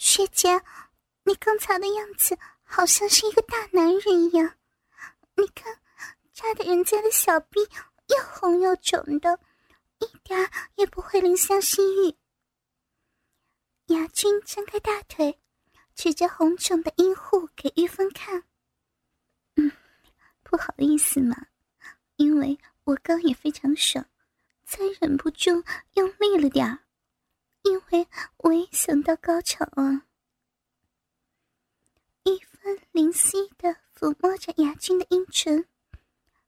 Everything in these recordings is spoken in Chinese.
学姐，你刚才的样子好像是一个大男人一样。你看，扎的人家的小臂又红又肿的，一点也不会怜香惜玉。雅君张开大腿，指着红肿的阴户给玉芬看。嗯，不好意思嘛，因为我刚也非常爽，才忍不住用力了点儿。因为我也想到高潮啊！玉芬灵犀的抚摸着雅君的阴唇，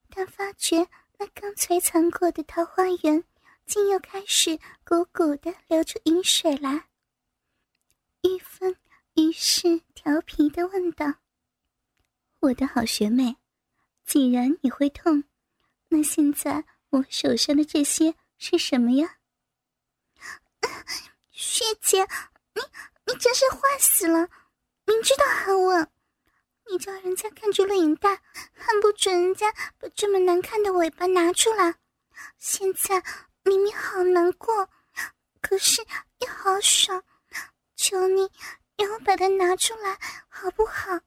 他发觉那刚摧残过的桃花源，竟又开始鼓鼓的流出饮水来。玉芬于是调皮的问道：“我的好学妹，既然你会痛，那现在我手上的这些是什么呀？”学姐，你你真是坏死了！明知道很稳，你叫人家看住录影带，还不准人家把这么难看的尾巴拿出来。现在明明好难过，可是又好爽，求你让我把它拿出来好不好？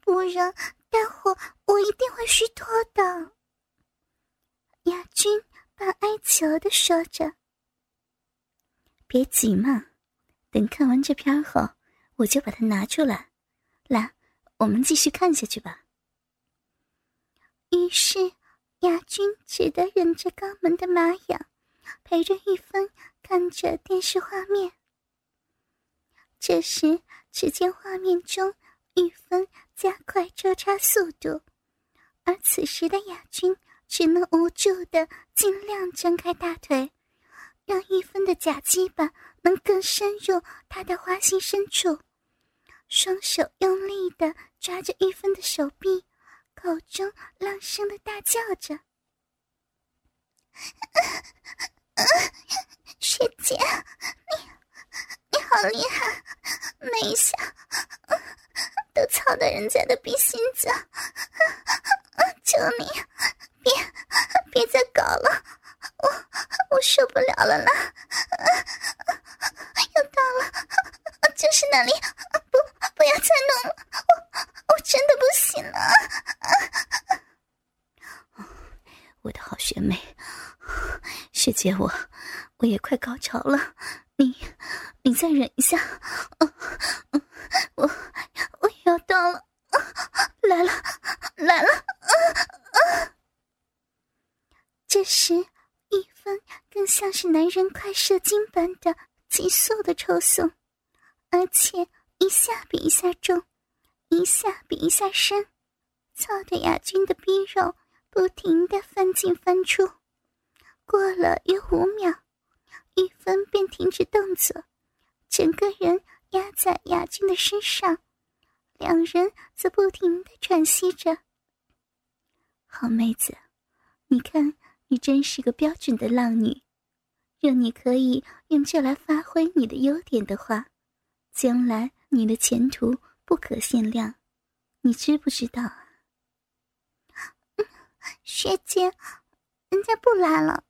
不然待会我一定会虚脱的。亚军半哀求的说着。别急嘛，等看完这片后，我就把它拿出来。来，我们继续看下去吧。于是，亚军只得忍着肛门的麻痒，陪着玉芬看着电视画面。这时，只见画面中玉芬加快抽插速度，而此时的亚军只能无助的尽量张开大腿。让玉芬的假鸡巴能更深入他的花心深处，双手用力的抓着玉芬的手臂，口中浪声的大叫着：“学姐，你你好厉害，每一下都操到人家的鼻心子，求你别别再搞了。”受不了了啦！又到了，就是那里，不不要再弄了，我我真的不行了。我的好学妹，学姐我我也快高潮了，你你再忍一下，我我也要到了，来了来了，这时。一分更像是男人快射精般的急速的抽送，而且一下比一下重，一下比一下深，操的亚军的逼肉不停的翻进翻出。过了约五秒，一分便停止动作，整个人压在亚军的身上，两人则不停的喘息着。好妹子，你看。你真是个标准的浪女，若你可以用这来发挥你的优点的话，将来你的前途不可限量，你知不知道啊？学姐，人家不来了，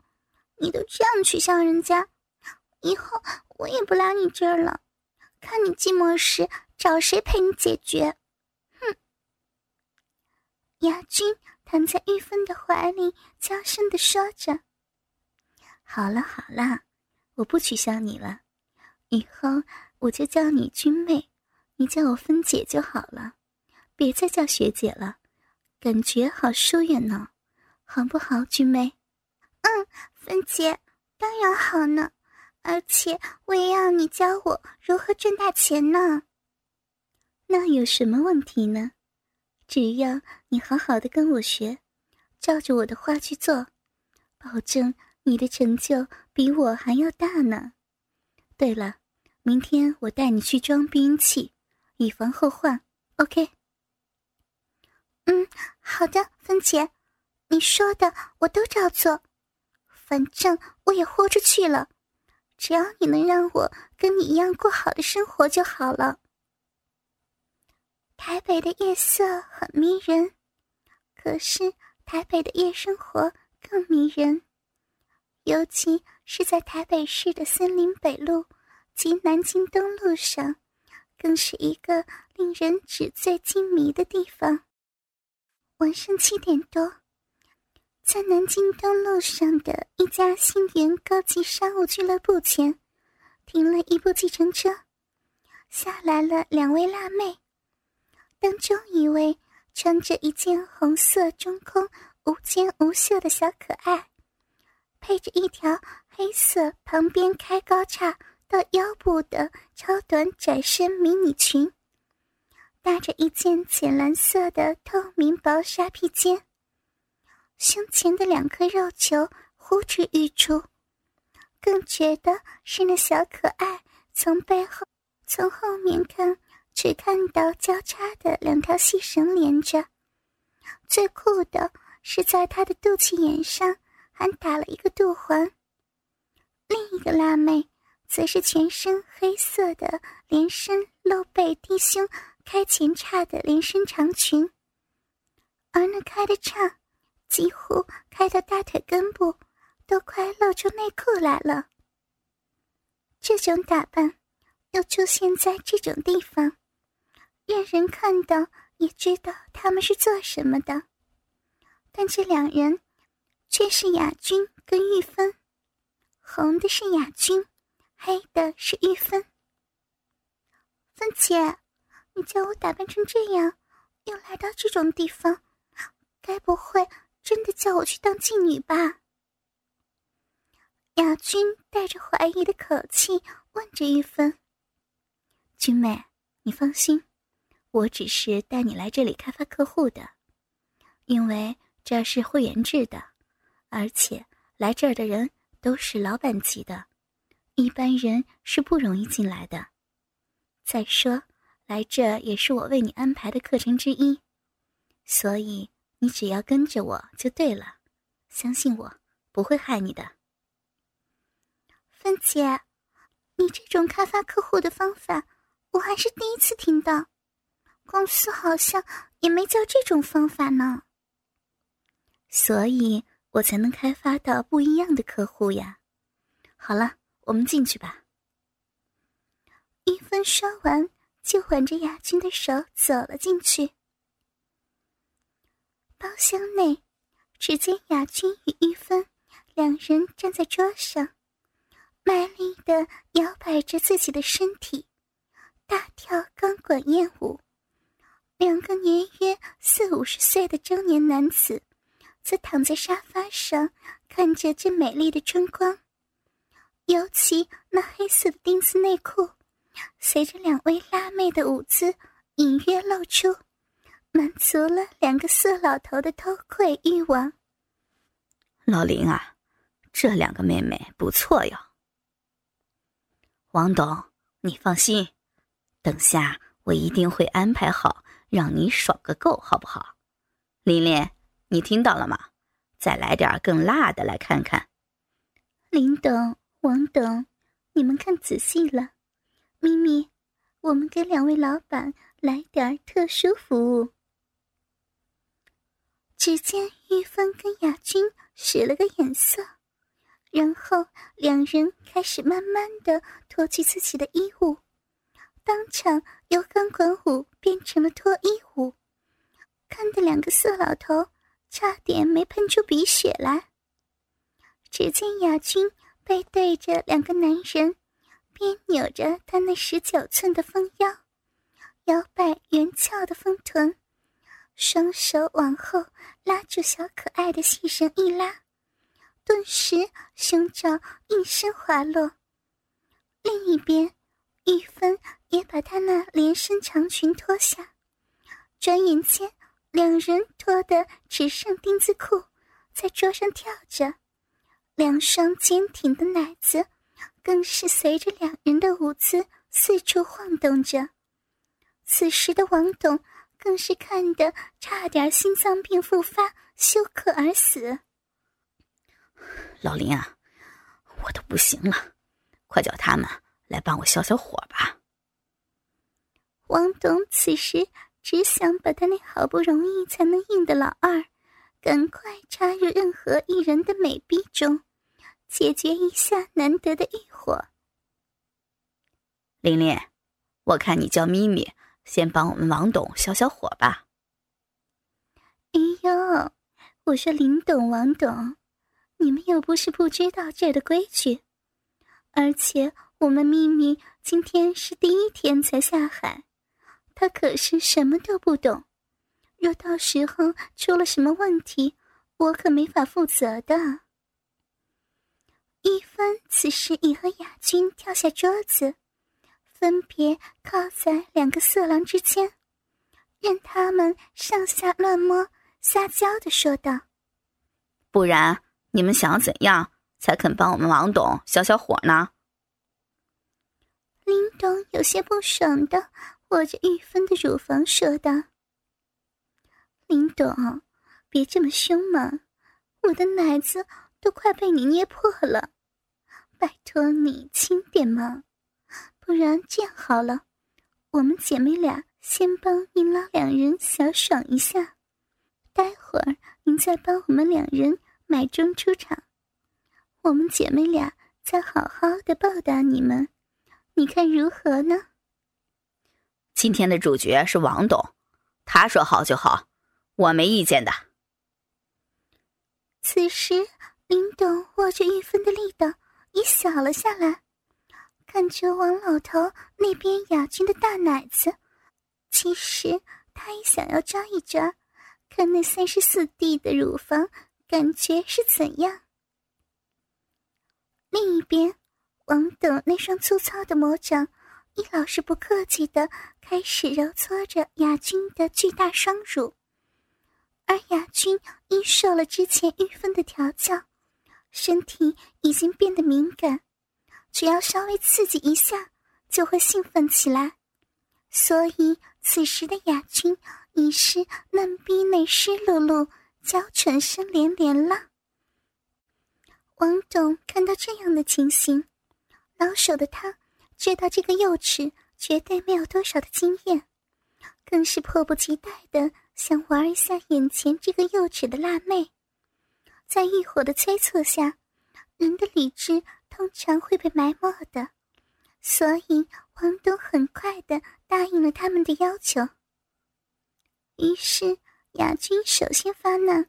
你都这样取笑人家，以后我也不来你这儿了，看你寂寞时找谁陪你解决？哼，亚军。躺在玉芬的怀里，娇声的说着：“好了好了，我不取笑你了，以后我就叫你君妹，你叫我芬姐就好了，别再叫学姐了，感觉好疏远呢，好不好，君妹？”“嗯，芬姐，当然好呢，而且我也要你教我如何赚大钱呢。”“那有什么问题呢？”只要你好好的跟我学，照着我的话去做，保证你的成就比我还要大呢。对了，明天我带你去装避孕器，以防后患。OK？嗯，好的，芬姐，你说的我都照做。反正我也豁出去了，只要你能让我跟你一样过好的生活就好了。台北的夜色很迷人，可是台北的夜生活更迷人，尤其是在台北市的森林北路及南京东路上，更是一个令人纸醉金迷的地方。晚上七点多，在南京东路上的一家新源高级商务俱乐部前，停了一部计程车，下来了两位辣妹。当中一位穿着一件红色中空无肩无袖的小可爱，配着一条黑色旁边开高叉到腰部的超短窄身迷你裙。搭着一件浅蓝色的透明薄纱披肩，胸前的两颗肉球呼之欲出，更觉得是那小可爱从背后、从后面看，只看到交叉的两条细绳连着。最酷的是，在她的肚脐眼上还打了一个肚环。另一个辣妹，则是全身黑色的连身露背低胸。开前叉的连身长裙，而那开的叉，几乎开到大腿根部，都快露出内裤来了。这种打扮，又出现在这种地方，让人看到也知道他们是做什么的。但这两人，却是雅君跟玉芬，红的是雅君，黑的是玉芬。芬姐。你叫我打扮成这样，又来到这种地方，该不会真的叫我去当妓女吧？雅君带着怀疑的口气问着玉芬：“君妹，你放心，我只是带你来这里开发客户的，因为这是会员制的，而且来这儿的人都是老板级的，一般人是不容易进来的。再说。”来这也是我为你安排的课程之一，所以你只要跟着我就对了，相信我不会害你的。芬姐，你这种开发客户的方法，我还是第一次听到，公司好像也没教这种方法呢。所以我才能开发到不一样的客户呀。好了，我们进去吧。一芬说完。就挽着雅君的手走了进去。包厢内，只见雅君与玉芬两人站在桌上，卖力的摇摆着自己的身体，大跳钢管艳舞。两个年约四五十岁的中年男子，则躺在沙发上看着这美丽的春光，尤其那黑色的丁字内裤。随着两位辣妹的舞姿隐约露出，满足了两个色老头的偷窥欲望。老林啊，这两个妹妹不错哟。王董，你放心，等下我一定会安排好，让你爽个够，好不好？琳琳，你听到了吗？再来点更辣的，来看看。林董、王董，你们看仔细了。咪咪，我们给两位老板来点特殊服务。只见玉芬跟雅君使了个眼色，然后两人开始慢慢的脱去自己的衣物，当场由钢管舞变成了脱衣舞，看的两个色老头差点没喷出鼻血来。只见雅君背对着两个男人。边扭着她那十九寸的丰腰，摇摆圆翘的丰臀，双手往后拉住小可爱的细绳一拉，顿时胸罩应声滑落。另一边，玉芬也把她那连身长裙脱下，转眼间，两人脱得只剩丁字裤，在桌上跳着，两双坚挺的奶子。更是随着两人的舞姿四处晃动着。此时的王董更是看得差点心脏病复发，休克而死。老林啊，我都不行了，快叫他们来帮我消消火吧。王董此时只想把他那好不容易才能硬的老二，赶快插入任何一人的美臂中。解决一下难得的欲火。琳琳，我看你叫咪咪先帮我们王董消消火吧。哎呦，我说林董、王董，你们又不是不知道这儿的规矩，而且我们咪咪今天是第一天才下海，她可是什么都不懂。若到时候出了什么问题，我可没法负责的。一帆此时已和雅君跳下桌子，分别靠在两个色狼之间，任他们上下乱摸，撒娇的说道：“不然你们想怎样才肯帮我们王董消消火呢？”林董有些不爽的握着玉芬的乳房说道。林董，别这么凶嘛！我的奶子都快被你捏破了，拜托你轻点嘛！不然这样好了，我们姐妹俩先帮您老两人小爽一下，待会儿您再帮我们两人买钟出场，我们姐妹俩再好好的报答你们，你看如何呢？今天的主角是王董，他说好就好。我没意见的。此时，林董握着玉芬的力道也小了下来，看着王老头那边雅君的大奶子，其实他也想要抓一抓，看那三十四 D 的乳房感觉是怎样。另一边，王董那双粗糙的魔掌，亦老是不客气的开始揉搓着雅君的巨大双乳。而雅君因受了之前玉芬的调教，身体已经变得敏感，只要稍微刺激一下，就会兴奋起来。所以此时的雅君已是嫩逼内湿漉漉，娇喘声连连了。王董看到这样的情形，老手的他知道这个幼齿绝对没有多少的经验，更是迫不及待的。想玩一下眼前这个幼齿的辣妹，在欲火的催促下，人的理智通常会被埋没的，所以王董很快的答应了他们的要求。于是雅君首先发难，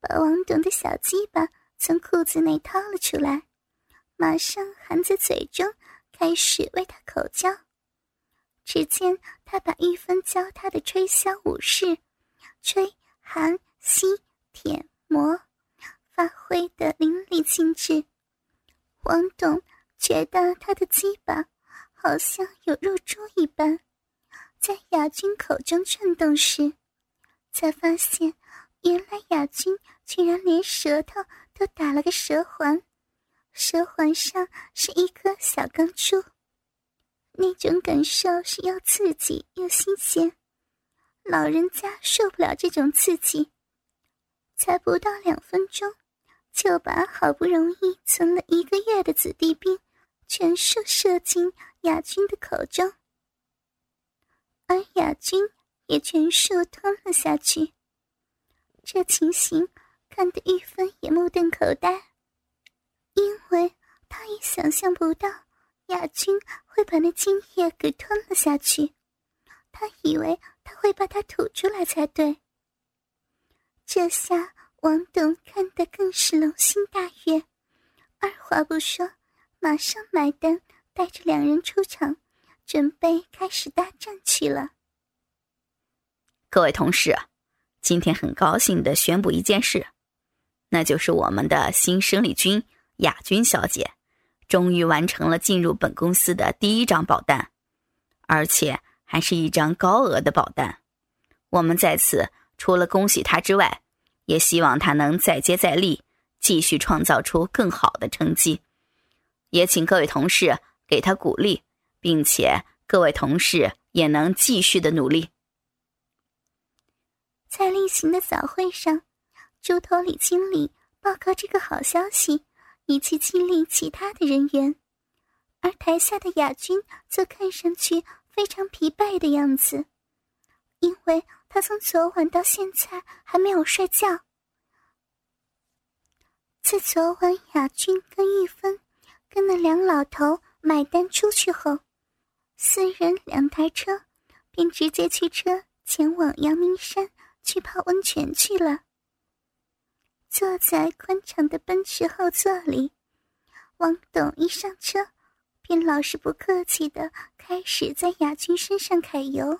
把王董的小鸡巴从裤子内掏了出来，马上含在嘴中，开始为他口交。只见他把玉芬教他的吹箫武式。吹、含、吸、舔、磨，发挥的淋漓尽致。王董觉得他的鸡巴好像有入珠一般，在雅君口中转动时，才发现原来雅君居然连舌头都打了个舌环，舌环上是一颗小钢珠，那种感受是又刺激又新鲜。老人家受不了这种刺激，才不到两分钟，就把好不容易存了一个月的子弟兵全数射进雅君的口中，而雅君也全数吞了下去。这情形看得玉芬也目瞪口呆，因为他也想象不到亚军会把那精液给吞了下去，他以为。他会把它吐出来才对。这下王董看得更是龙心大悦，二话不说，马上买单，带着两人出场，准备开始大战去了。各位同事，今天很高兴的宣布一件事，那就是我们的新生力军亚军小姐，终于完成了进入本公司的第一张保单，而且。还是一张高额的保单，我们在此除了恭喜他之外，也希望他能再接再厉，继续创造出更好的成绩。也请各位同事给他鼓励，并且各位同事也能继续的努力。在例行的早会上，猪头李经理报告这个好消息，以及激励其他的人员，而台下的亚军则看上去。非常疲惫的样子，因为他从昨晚到现在还没有睡觉。自昨晚雅君跟玉芬跟那两老头买单出去后，四人两台车，便直接驱车前往阳明山去泡温泉去了。坐在宽敞的奔驰后座里，王董一上车，便老是不客气的开始在雅君身上揩油。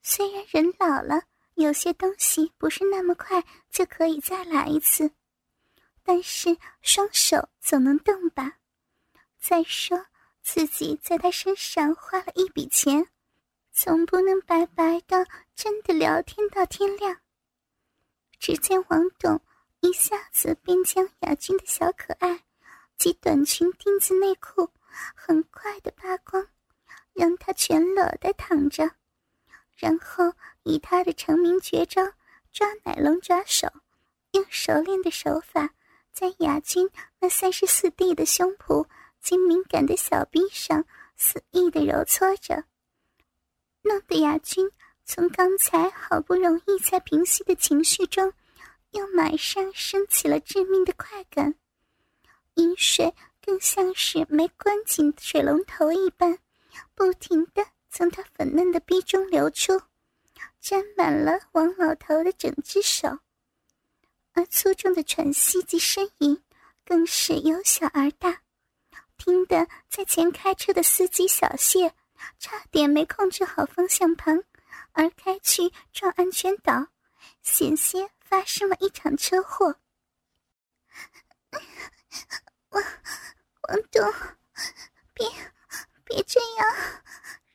虽然人老了，有些东西不是那么快就可以再来一次，但是双手总能动吧？再说自己在他身上花了一笔钱，总不能白白的真的聊天到天亮。只见王董。一下子便将雅君的小可爱及短裙丁字内裤很快的扒光，让她全裸的躺着，然后以他的成名绝招抓奶龙爪手，用熟练的手法在雅君那三十四 D 的胸脯及敏感的小臂上肆意的揉搓着，弄得雅君从刚才好不容易才平息的情绪中。又马上升起了致命的快感，饮水更像是没关紧水龙头一般，不停的从他粉嫩的逼中流出，沾满了王老头的整只手。而粗重的喘息及呻吟，更是由小而大，听得在前开车的司机小谢差点没控制好方向盘，而开去撞安全岛，险些。发生了一场车祸，王王东，别别这样，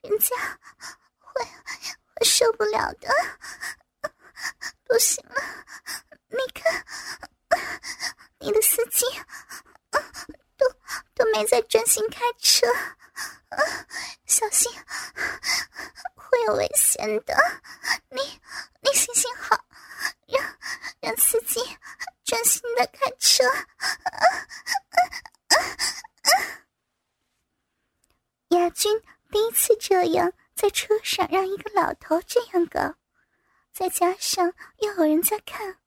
人家会会受不了的，不行了，你看，你的司机都都没在专心开车，小心会有危险的，你你行行好。让让司机专心的开车。亚军第一次这样在车上让一个老头这样搞，再加上又有人在看，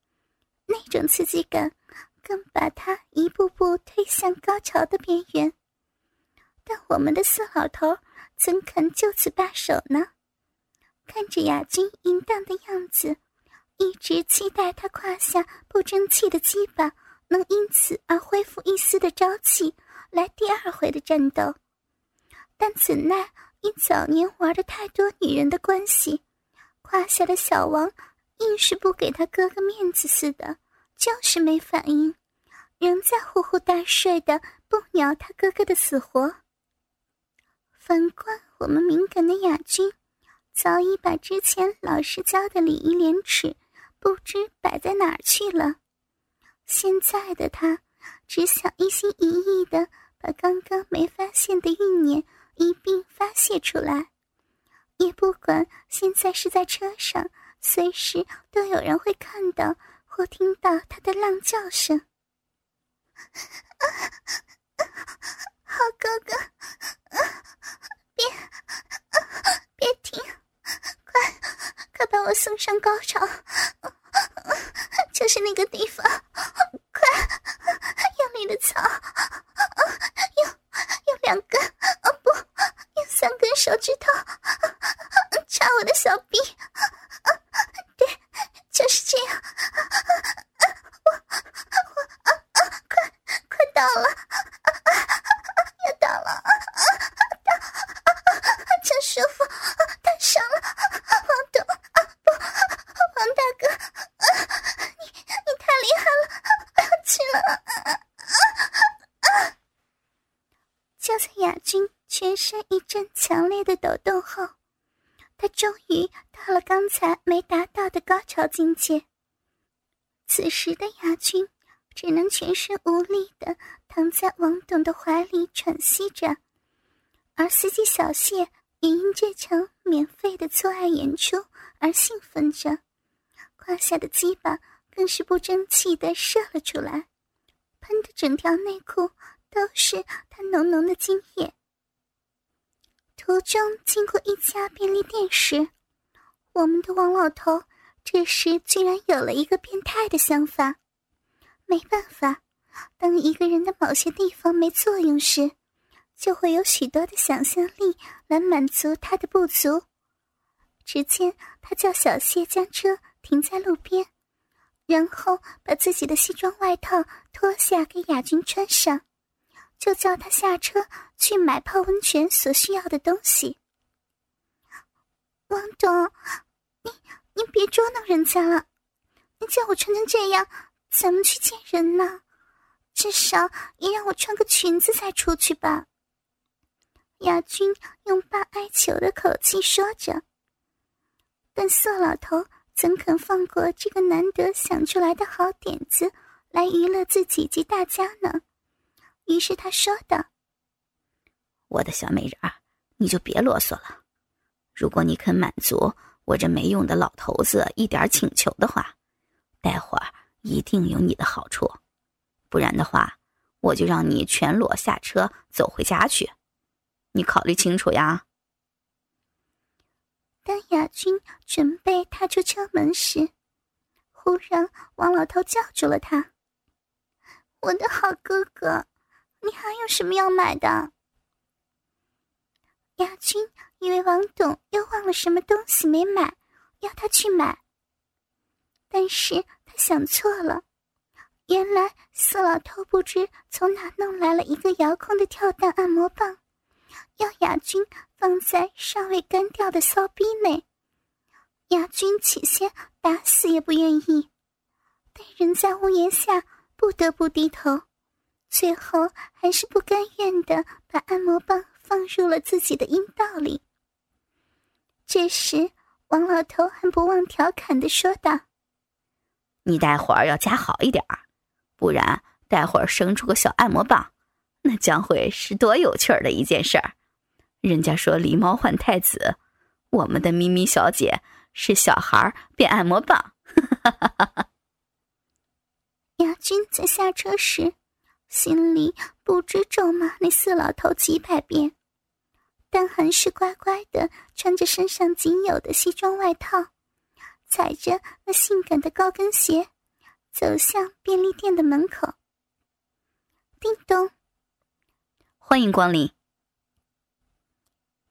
那种刺激感更把他一步步推向高潮的边缘。但我们的四老头怎肯就此罢手呢？看着亚军淫荡的样子。一直期待他胯下不争气的鸡巴能因此而恢复一丝的朝气，来第二回的战斗。但怎奈因早年玩的太多女人的关系，胯下的小王硬是不给他哥哥面子似的，就是没反应，仍在呼呼大睡的不鸟他哥哥的死活。反观我们敏感的雅君，早已把之前老师教的礼仪廉耻。不知摆在哪儿去了。现在的他只想一心一意的把刚刚没发现的欲念一并发泄出来，也不管现在是在车上，随时都有人会看到或听到他的浪叫声。好哥哥，别别停！快快把我送上高潮，就是那个地方，快用力的操，用用两根，哦不，用三根手指头插我的小臂，对，就是这样，我我快快到了，要到了，到，真舒服，太爽了，王董。王大哥，你你太厉害了，不要去了！就在亚军全身一阵强烈的抖动后，他终于到了刚才没达到的高潮境界。此时的亚军只能全身无力的躺在王董的怀里喘息着，而司机小谢也因这场免费的做爱演出而兴奋着。胯下的鸡巴更是不争气的射了出来，喷的整条内裤都是他浓浓的精液。途中经过一家便利店时，我们的王老头这时居然有了一个变态的想法。没办法，当一个人的某些地方没作用时，就会有许多的想象力来满足他的不足。只见他叫小谢将车停在路边，然后把自己的西装外套脱下给雅君穿上，就叫他下车去买泡温泉所需要的东西。王董，你您别捉弄人家了，你叫我穿成这样，怎么去见人呢？至少也让我穿个裙子再出去吧。雅君用半哀求的口气说着，但色老头怎肯放过这个难得想出来的好点子来娱乐自己及大家呢？于是他说道：“我的小美人儿，你就别啰嗦了。如果你肯满足我这没用的老头子一点请求的话，待会儿一定有你的好处。不然的话，我就让你全裸下车走回家去。”你考虑清楚呀！当雅君准备踏出车门时，忽然王老头叫住了他：“我的好哥哥，你还有什么要买的？”雅君以为王董又忘了什么东西没买，要他去买。但是他想错了，原来四老头不知从哪弄来了一个遥控的跳蛋按摩棒。要雅君放在尚未干掉的骚逼内，雅君起先打死也不愿意，但人在屋檐下不得不低头，最后还是不甘愿的把按摩棒放入了自己的阴道里。这时，王老头还不忘调侃的说道：“你待会儿要夹好一点儿，不然待会儿生出个小按摩棒。”那将会是多有趣儿的一件事儿！人家说狸猫换太子，我们的咪咪小姐是小孩变按摩棒。雅君在下车时，心里不知咒骂那四老头几百遍，但还是乖乖的穿着身上仅有的西装外套，踩着那性感的高跟鞋，走向便利店的门口。叮咚。欢迎光临。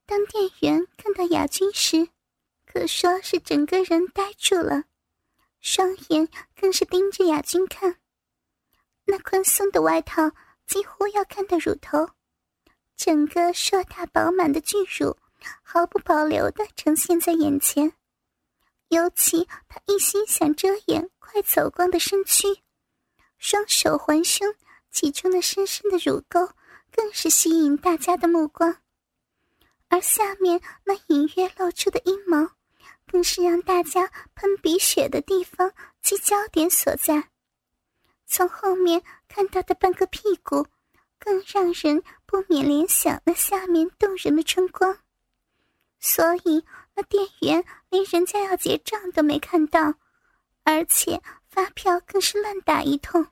当店员看到雅君时，可说是整个人呆住了，双眼更是盯着雅君看。那宽松的外套几乎要看到乳头，整个硕大饱满的巨乳毫不保留的呈现在眼前。尤其他一心想遮掩快走光的身躯，双手环胸挤出那深深的乳沟。更是吸引大家的目光，而下面那隐约露出的阴毛，更是让大家喷鼻血的地方及焦点所在。从后面看到的半个屁股，更让人不免联想那下面动人的春光。所以那店员连人家要结账都没看到，而且发票更是乱打一通。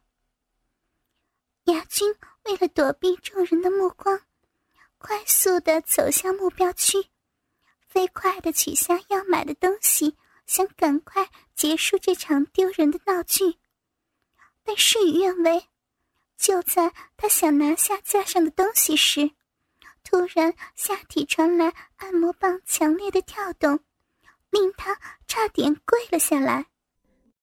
亚军。为了躲避众人的目光，快速的走向目标区，飞快的取下要买的东西，想赶快结束这场丢人的闹剧。但事与愿违，就在他想拿下架上的东西时，突然下体传来按摩棒强烈的跳动，令他差点跪了下来。